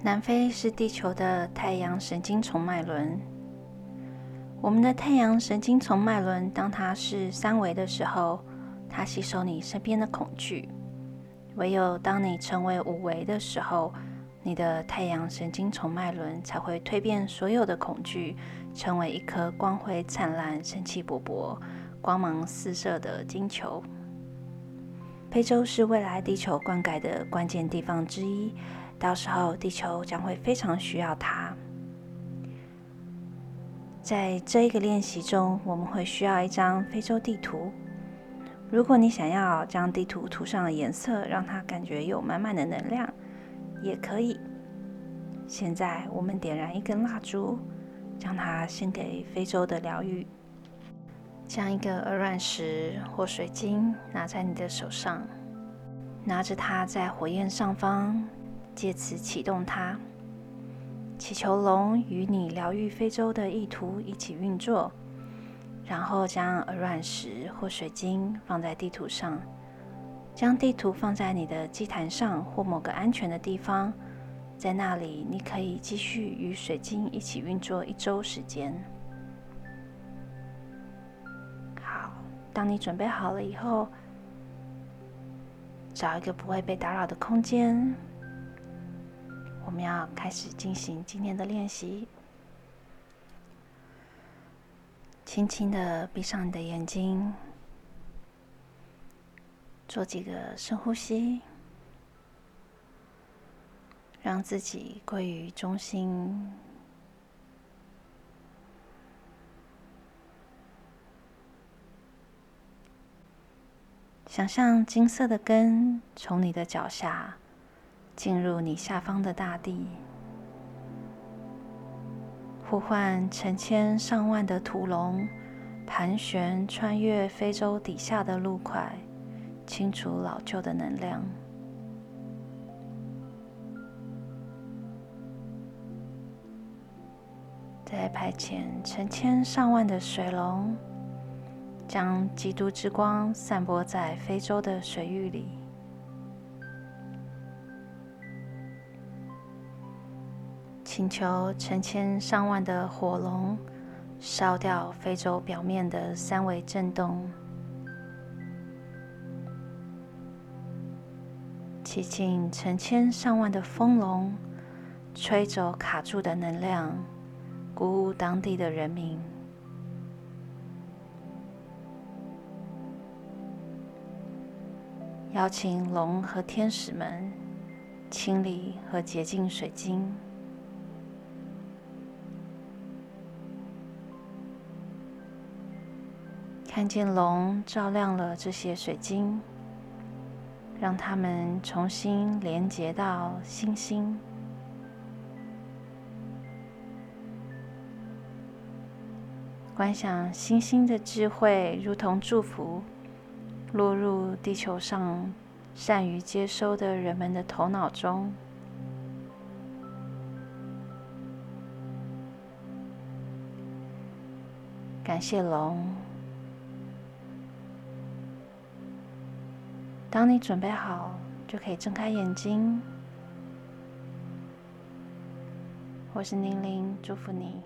南非是地球的太阳神经丛脉轮。我们的太阳神经丛脉轮，当它是三维的时候，它吸收你身边的恐惧；唯有当你成为五维的时候，你的太阳神经丛脉轮才会蜕变所有的恐惧，成为一颗光辉灿烂、生气勃勃、光芒四射的金球。非洲是未来地球灌溉的关键地方之一。到时候，地球将会非常需要它。在这一个练习中，我们会需要一张非洲地图。如果你想要将地图涂上颜色，让它感觉有满满的能量，也可以。现在，我们点燃一根蜡烛，将它献给非洲的疗愈。将一个鹅卵石或水晶拿在你的手上，拿着它在火焰上方。借此启动它，祈求龙与你疗愈非洲的意图一起运作，然后将鹅卵石或水晶放在地图上，将地图放在你的祭坛上或某个安全的地方，在那里你可以继续与水晶一起运作一周时间。好，当你准备好了以后，找一个不会被打扰的空间。我们要开始进行今天的练习。轻轻的闭上你的眼睛，做几个深呼吸，让自己归于中心。想象金色的根从你的脚下。进入你下方的大地，呼唤成千上万的土龙盘旋穿越非洲底下的路块，清除老旧的能量。再派遣成千上万的水龙，将基督之光散播在非洲的水域里。请求成千上万的火龙烧掉非洲表面的三维震动，祈请成千上万的风龙吹走卡住的能量，鼓舞当地的人民。邀请龙和天使们清理和洁净水晶。看见龙照亮了这些水晶，让它们重新连接到星星。观想星星的智慧，如同祝福，落入地球上善于接收的人们的头脑中。感谢龙。当你准备好，就可以睁开眼睛。我是宁玲，祝福你。